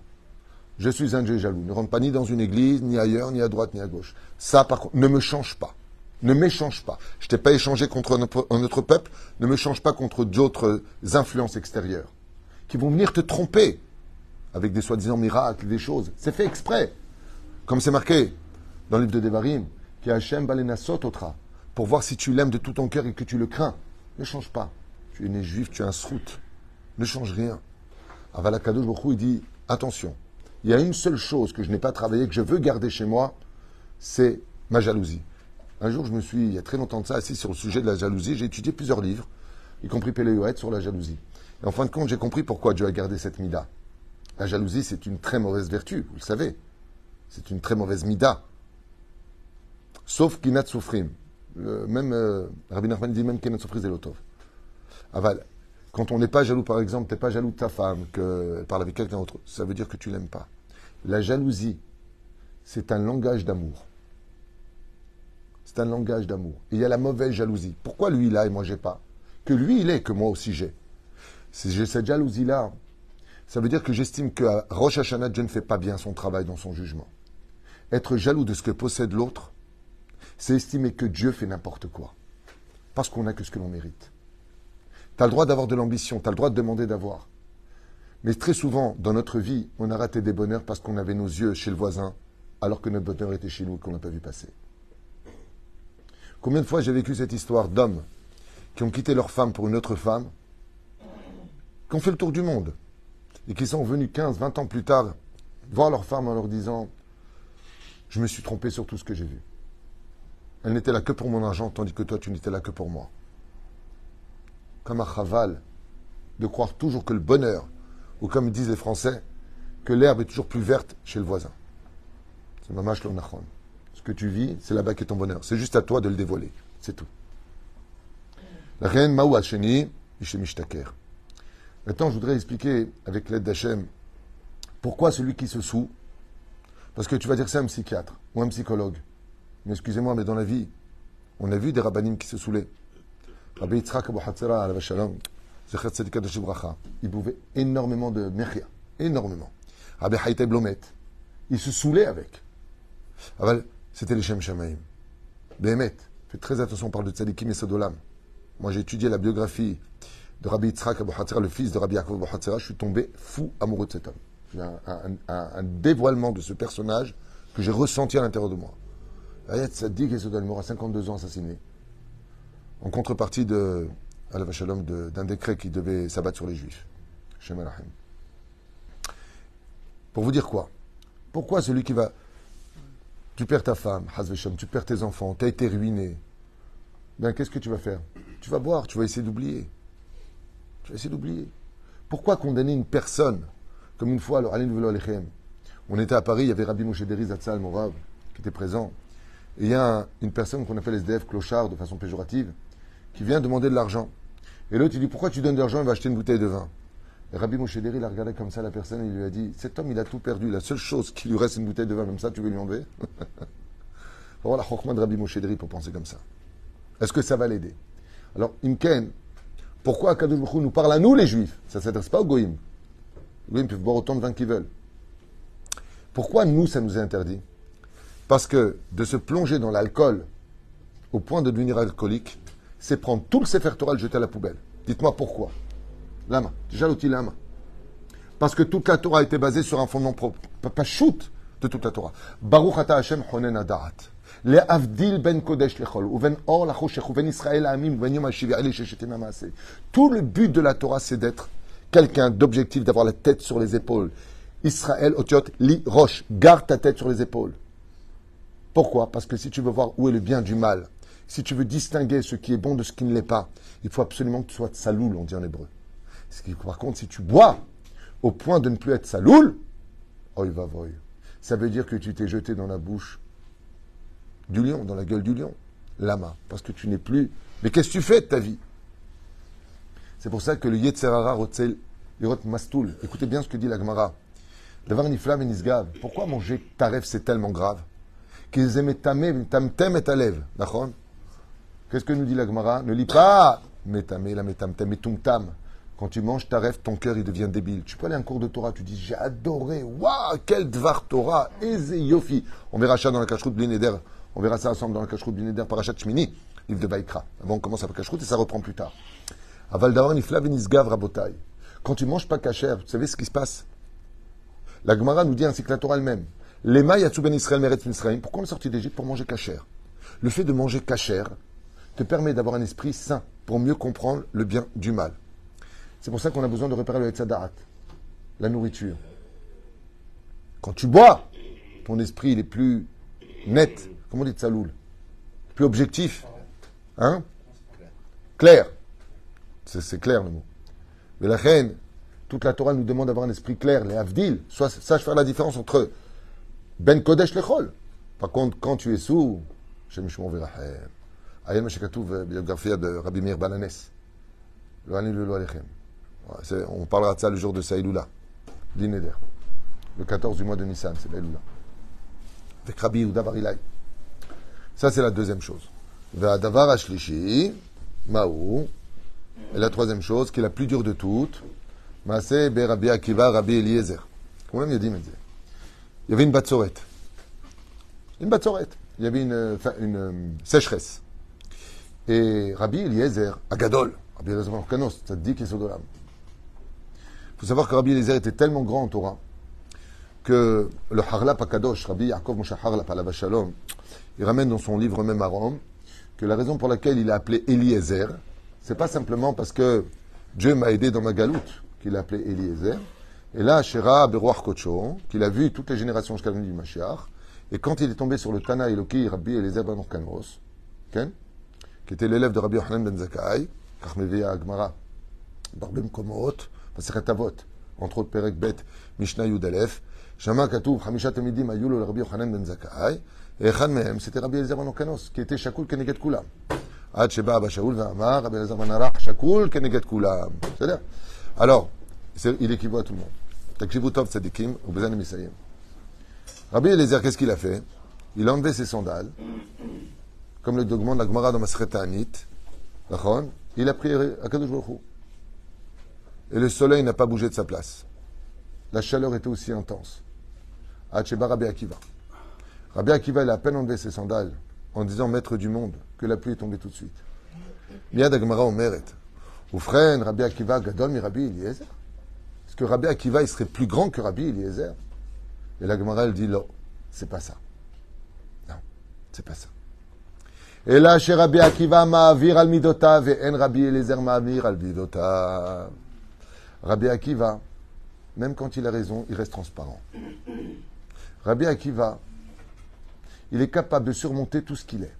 Je suis un Dieu jaloux. Ne rentre pas ni dans une église, ni ailleurs, ni à droite, ni à gauche. Ça, par contre, ne me change pas. Ne m'échange pas. Je t'ai pas échangé contre notre, notre peuple. Ne me change pas contre d'autres influences extérieures qui vont venir te tromper avec des soi-disant miracles, des choses. C'est fait exprès. Comme c'est marqué dans le livre de Devarim, qui Hachem balenasot otra, pour voir si tu l'aimes de tout ton cœur et que tu le crains. Ne change pas. Tu es né juif, tu es un srout. Ne change rien. Avalakadosh Baruch Hu, il dit attention, il y a une seule chose que je n'ai pas travaillé, que je veux garder chez moi, c'est ma jalousie. Un jour, je me suis, il y a très longtemps de ça, assis sur le sujet de la jalousie. J'ai étudié plusieurs livres, y compris Péléoët sur la jalousie. Et en fin de compte, j'ai compris pourquoi Dieu a gardé cette mida. La jalousie, c'est une très mauvaise vertu, vous le savez. C'est une très mauvaise mida. Sauf Kinat Soufrim. Même euh, Rabbi Nachman dit même Kinat Soufrim Zelotov. Aval. Quand on n'est pas jaloux, par exemple, tu n'es pas jaloux de ta femme, qu'elle parle avec quelqu'un d'autre, ça veut dire que tu l'aimes pas. La jalousie, c'est un langage d'amour. C'est un langage d'amour. Il y a la mauvaise jalousie. Pourquoi lui il a et moi j'ai pas Que lui il est, que moi aussi j'ai. Si j'ai cette jalousie-là, ça veut dire que j'estime qu'à Rosh Hashanah, ne fait pas bien son travail dans son jugement. Être jaloux de ce que possède l'autre, c'est estimer que Dieu fait n'importe quoi. Parce qu'on n'a que ce que l'on mérite. Tu as le droit d'avoir de l'ambition, tu as le droit de demander d'avoir. Mais très souvent, dans notre vie, on a raté des bonheurs parce qu'on avait nos yeux chez le voisin, alors que notre bonheur était chez nous et qu'on n'a pas vu passer. Combien de fois j'ai vécu cette histoire d'hommes qui ont quitté leur femme pour une autre femme, qui ont fait le tour du monde, et qui sont venus 15, 20 ans plus tard voir leur femme en leur disant Je me suis trompé sur tout ce que j'ai vu. Elle n'était là que pour mon argent, tandis que toi, tu n'étais là que pour moi. Comme un chaval, de croire toujours que le bonheur, ou comme disent les Français, que l'herbe est toujours plus verte chez le voisin. C'est nachon. Ce que tu vis, c'est là-bas qu'est ton bonheur. C'est juste à toi de le dévoiler. C'est tout. La reine Maou Hacheni. Maintenant, je voudrais expliquer, avec l'aide d'Hachem, pourquoi celui qui se soût, parce que tu vas dire que c'est un psychiatre ou un psychologue. Mais excusez-moi, mais dans la vie, on a vu des rabbinim qui se saoulaient. Rabbi Yitzhak Abu Hatzera, il buvait énormément de mechia, énormément. Rabbi Haïté Blomet, il se saoulait avec. C'était les Shem Shamaim. Behemet, faites très attention, on parle de Tzadikim et Sodolam. Moi, j'ai étudié la biographie de Rabbi Yitzhak Abu Hatzera, le fils de Rabbi Yaakov je suis tombé fou amoureux de cet homme. Un, un- dévoilement de ce personnage que j'ai ressenti à l'intérieur de moi. Ayat Tzadik et Sodom, il mourra 52 ans assassiné. En contrepartie de, d'un décret qui devait s'abattre sur les Juifs. Shem. Pour vous dire quoi? Pourquoi celui qui va. Tu perds ta femme, tu perds tes enfants, tu as été ruiné. Ben, qu'est-ce que tu vas faire? Tu vas boire, tu vas essayer d'oublier. Tu vas essayer d'oublier. Pourquoi condamner une personne Comme une fois, alors, on était à Paris, il y avait Rabbi Moshe Deri Zatzal Morav qui était présent. Et il y a un- une personne qu'on appelle SDF clochard de façon péjorative qui vient demander de l'argent. Et l'autre, il dit Pourquoi tu donnes de l'argent Il va acheter une bouteille de vin? Rabbi Moshe Deri regardé comme ça, la personne, et il lui a dit Cet homme, il a tout perdu. La seule chose qui lui reste, une bouteille de vin. Même ça, tu veux lui enlever? [LAUGHS] Voir la de Rabbi Moshe pour penser comme ça. Est-ce que ça va l'aider? Alors, Imken, pourquoi Akadosh nous parle à nous, les Juifs? Ça ne s'adresse pas aux Goïms. Les Goïms peuvent boire autant de vin qu'ils veulent. Pourquoi nous, ça nous est interdit? Parce que de se plonger dans l'alcool au point de devenir alcoolique, c'est prendre tout le Sefer Torah le jeter à la poubelle. Dites-moi pourquoi. Lama. Jalouti Lama. Parce que toute la Torah a été basée sur un fondement propre. Pas shoot de toute la Torah. Baruch ata Hashem honen adarat. Le avdil ben kodesh lechol. Uven or la choshech. Uven Israël amim. Uven yom Tout le but de la Torah, c'est d'être quelqu'un d'objectif, d'avoir la tête sur les épaules. Israël, otiot, li, roche. Garde ta tête sur les épaules. Pourquoi? Parce que si tu veux voir où est le bien du mal, si tu veux distinguer ce qui est bon de ce qui ne l'est pas, il faut absolument que tu sois saloul, on dit en hébreu. Par contre, si tu bois au point de ne plus être saloul. Ça veut dire que tu t'es jeté dans la bouche du lion, dans la gueule du lion. Lama. Parce que tu n'es plus. Mais qu'est-ce que tu fais de ta vie? C'est pour ça que le Yetzerara Rotzel Yerot Mastoul. Écoutez bien ce que dit la Gemara. D'avoir une flamme et nisgav. Pourquoi manger taref c'est tellement grave? Qu'ils aimaient tamem, tamtem et alev. D'accord? Qu'est-ce que nous dit la Gemara? Ne lis pas metame, la metamtem, metumtam. Quand tu manges taref, ton cœur il devient débile. Tu peux aller à un cours de Torah, tu dis j'ai adoré, waouh, quel dvar Torah, eze yofi. On verra ça dans la cacheroute Blinéder. On verra ça ensemble dans la cacheroute Blinéder, parachat Shmini, livre de Baïkra. Bon, on commence avec cacheroute et ça reprend plus tard. Aval rabotai. Quand tu manges pas cachère, vous savez ce qui se passe? La Gemara nous dit ainsi que la Torah elle-même. Lema yatsu ben Israël meretz Israël. Pourquoi on est sorti d'Égypte pour manger cachère Le fait de manger cachère te permet d'avoir un esprit sain pour mieux comprendre le bien du mal. C'est pour ça qu'on a besoin de repérer le Hetzadarat, la nourriture. Quand tu bois, ton esprit est plus net, comme on dit Tsaloul, plus objectif, hein? Clair. C'est clair le mot. Mais la reine, toute la Torah nous demande d'avoir un esprit clair, les Avdil, soit sache faire la différence entre Ben Kodesh Lechol. Par contre, quand tu es sous, Shem Shmon Virachem, Ayel Meshekatouv, biographie de Rabbi Meir Balanes, le Alechem. On parlera de ça le jour de Saïloula, l'Ineder. Le 14 du mois de Nissan, c'est Saïloula. Avec Rabbi Barilai. Ça, c'est la deuxième chose. Davar Ashlishi, Maou. Et la troisième chose, qui est la plus dure de toutes, Maase Be Rabbi Akiva, Rabbi Eliezer. Comment il dit, Il y avait une batsorette. Une batsorette. Il y avait une, une, une sécheresse. Et Rabbi Eliezer, Agadol, Rabbi Eliezer ça dit qu'il est faut savoir que Rabbi Eliezer était tellement grand en Torah que le Harlap Akadosh, Rabbi Yaakov Moshe Harlap Alav Shalom, il ramène dans son livre même à Rome que la raison pour laquelle il a appelé Eliezer, c'est pas simplement parce que Dieu m'a aidé dans ma galoute qu'il a appelé Eliezer. Et là, Shera Beroach Kocho, qu'il a vu toutes les générations jusqu'à du Mashiach, et quand il est tombé sur le Tana Eloki, Rabbi Eliezer Ben Orkanos, qui était l'élève de Rabbi Yohanan Ben Zakai, Kachmevia Agmara, Barbem Komot, Maseret entre autres Perek Bet, Mishnah Yudalef, Shama Katouf, Hamisha Tamidim, Ayul, Rabbi Yochanan Ben Zakaï, et Echan Mehem, c'était Rabbi Elzer Ben qui était Shakul Keneget Kulam. Ad Sheba Abba Shaul Rabbi Elzer Ben Shakul Keneget Kulam. C'est-à-dire, alors, il équivaut à tout le monde. Tov Tzadikim. Rabbi Elzer, qu'est-ce qu'il a fait? Il a enlevé ses sandales, comme le document de la Gemara dans il a prié à Kadosh et le soleil n'a pas bougé de sa place. La chaleur était aussi intense. Hacheba Rabbi Akiva. Rabbi Akiva, il a à peine enlevé ses sandales en disant Maître du monde, que la pluie est tombée tout de suite. Miad Agmara Omeret. Oufren, Rabbi Akiva, Gadol, Rabbi Eliezer. Est-ce que Rabbi Akiva, il serait plus grand que Rabbi Eliezer Et la Gemara, elle dit Non, c'est pas ça. Non, c'est pas ça. Et là, chez Rabbi Akiva, Ma'avir al Midotav, et en Rabbi Eliezer Ma'avir al Midotav. Rabbi Akiva, même quand il a raison, il reste transparent. Rabbi Akiva, il est capable de surmonter tout ce qu'il est.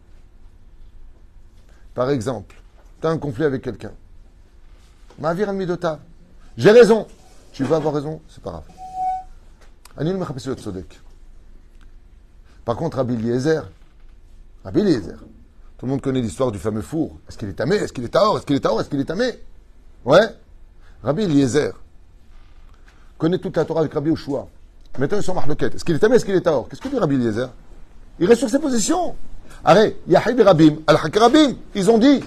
Par exemple, tu as un conflit avec quelqu'un. Ma'avir al Midota. J'ai raison. Tu vas avoir raison, c'est pas grave. Anil Tzodek. Par contre, Rabbi Eliezer, Rabbi Eliezer, tout le monde connaît l'histoire du fameux four. Est-ce qu'il est tamé? Est-ce qu'il est taor Est-ce qu'il est taor Est-ce qu'il est tamé? Ouais. Rabbi Eliezer connaît toute la Torah avec Rabbi Oshua. Maintenant, ils sont marloquettes. Est-ce qu'il est tamé Est-ce qu'il est taor Qu'est-ce que dit Rabbi Eliezer? Il reste sur ses positions. Arrête, Yahid Rabim, al Rabim, ils ont dit,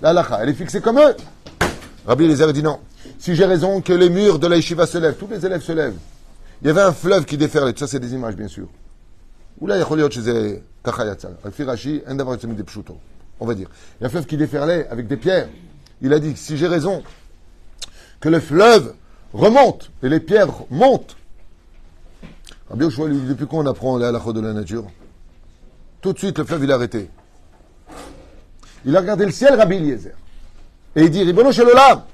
la halakha, elle est fixée comme eux. Rabbi Eliezer dit non. Si j'ai raison que les murs de la se lèvent, tous les élèves se lèvent. Il y avait un fleuve qui déferlait, ça c'est des images bien sûr. Ou là, il y on va dire. Il y a un fleuve qui déferlait avec des pierres. Il a dit, si j'ai raison, que le fleuve remonte et les pierres montent. Rabbi Oshua lui dit, depuis quand on apprend la halakha de la nature? Tout de suite, le fleuve, il a arrêté. Il a regardé le ciel, Rabbi Eliezer. Et il dit, Ribono Shelolam,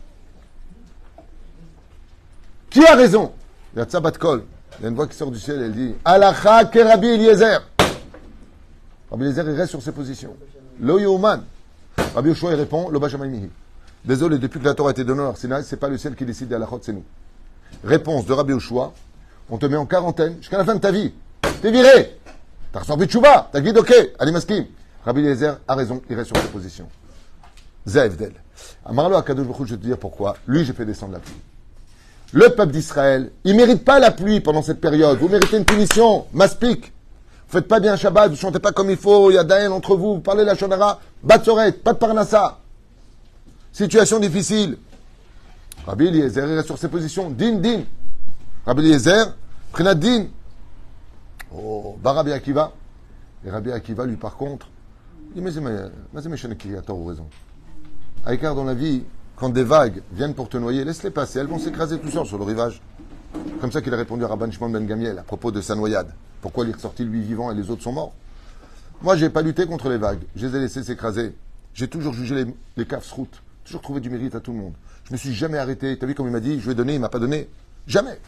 qui a raison? Il y a Kol. Il y a une voix qui sort du ciel, elle dit, Alacha ke Rabbi Eliezer. Rabbi Eliezer, il reste sur ses positions. Lo Yoman. Rabbi Yoshua, il répond, Lo Bashamaymihi. Désolé, depuis que la Torah a été donnée à Arsena, c'est pas le ciel qui décide à la c'est nous. Réponse de Rabbi Yoshua, on te met en quarantaine jusqu'à la fin de ta vie. T'es viré. T'as ressenti tchouba. T'as dit ok. Allez, maskim. Rabbi Eliezer a raison. Il reste sur sa position. Zaevdel. Amarlo Akadosh Baruch je vais te dire pourquoi. Lui, j'ai fait descendre la pluie. Le peuple d'Israël, il mérite pas la pluie pendant cette période. Vous méritez une punition. Maspik. Vous faites pas bien Shabbat, vous chantez pas comme il faut, il y a d'haine entre vous, vous parlez la Shonara, Batsoret, pas de Parnassa. Situation difficile. Rabbi Eliezer reste sur ses positions. Din, din. Rabbi Eliezer, Prinat din. Oh, Rabbi Akiva. Et Rabbi Akiva, lui, par contre, il dit, mais c'est méchant qui a tort ou raison. Écart dans la vie, quand des vagues viennent pour te noyer, laisse-les passer, elles vont s'écraser tout seules sur le rivage. Comme ça qu'il a répondu à Rabban Shimon Ben Gamiel à propos de sa noyade. Pourquoi il est ressorti lui vivant et les autres sont morts? Moi, j'ai pas lutté contre les vagues. Je les ai laissés s'écraser. J'ai toujours jugé les, les routes Toujours trouvé du mérite à tout le monde. Je me suis jamais arrêté. T'as vu comme il m'a dit, je vais donner, il m'a pas donné. Jamais.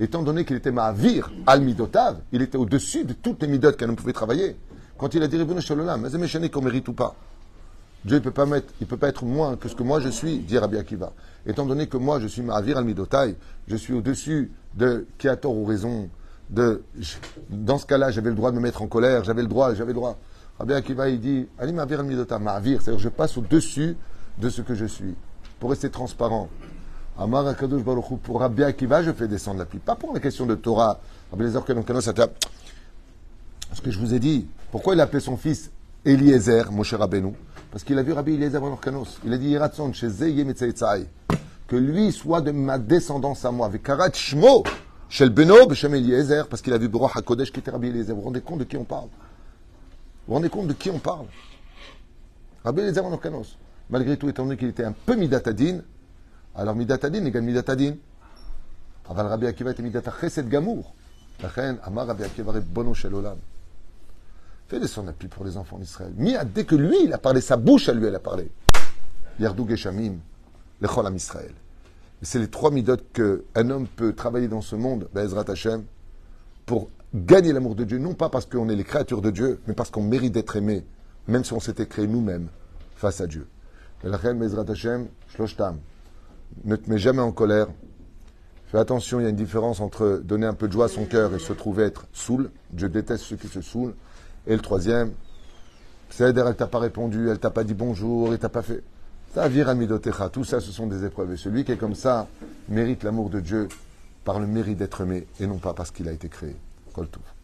Étant donné qu'il était ma vir al midotav, il était au-dessus de toutes les midotes qu'un homme pouvait travailler. Quand il a dit Ribono Shalom, mais méchané qu'on mérite ou pas. Dieu ne peut pas mettre, il peut pas être moins que ce que moi je suis, dit Rabbi Akiva. Étant donné que moi je suis Ma'avir al Midotai, je suis au-dessus de qui a tort ou raison. De, dans ce cas-là, j'avais le droit de me mettre en colère, j'avais le droit, j'avais le droit. Rabbi Akiva, il dit, Ali Ma'avir al Midotai, Ma'avir, c'est-à-dire je passe au-dessus de ce que je suis, pour rester transparent. Amar Akadosh Baruch pour Rabbi Akiva, je fais descendre la pluie. Pas pour les questions de Torah. Rabbi Kanos, t'a- ce que je vous ai dit, pourquoi il a appelé son fils Eliezer, Moshe Rabbeinu? Parce qu'il a vu Rabbi Eliezer Orkanos. Il a dit que lui soit de ma descendance à moi, avec Karat Shmo, Beno, parce qu'il a vu Baruch HaKodesh qui était Rabbi Eliezer. Vous vous rendez compte de qui on parle? Vous vous rendez compte de qui on parle? Rabbi Eliezer Orkanos malgré tout, étant donné qu'il était un peu midatadine, alors midatadine égale midatadine. Aval Rabbi Akiva était midata chesed gamour. Amar Rabbi Akiva est bono shel olam. Fais son appui pour les enfants d'Israël. Mia, dès que lui, il a parlé, sa bouche à lui, elle a parlé. Yardou Geshamim, le Cholam Israël. C'est les trois midotes qu'un homme peut travailler dans ce monde, ben, Bezrat Hashem, pour gagner l'amour de Dieu, non pas parce qu'on est les créatures de Dieu, mais parce qu'on mérite d'être aimé, même si on s'était créé nous-mêmes face à Dieu. Ne te mets jamais en colère, Fais attention, il y a une différence entre donner un peu de joie à son cœur et se trouver être saoul. Dieu déteste ceux qui se saoulent. Et le troisième, c'est elle t'a pas répondu, elle t'a pas dit bonjour, elle t'a pas fait. Ça vire midotecha. Tout ça, ce sont des épreuves. Et celui qui est comme ça mérite l'amour de Dieu par le mérite d'être aimé et non pas parce qu'il a été créé. Kol Tov.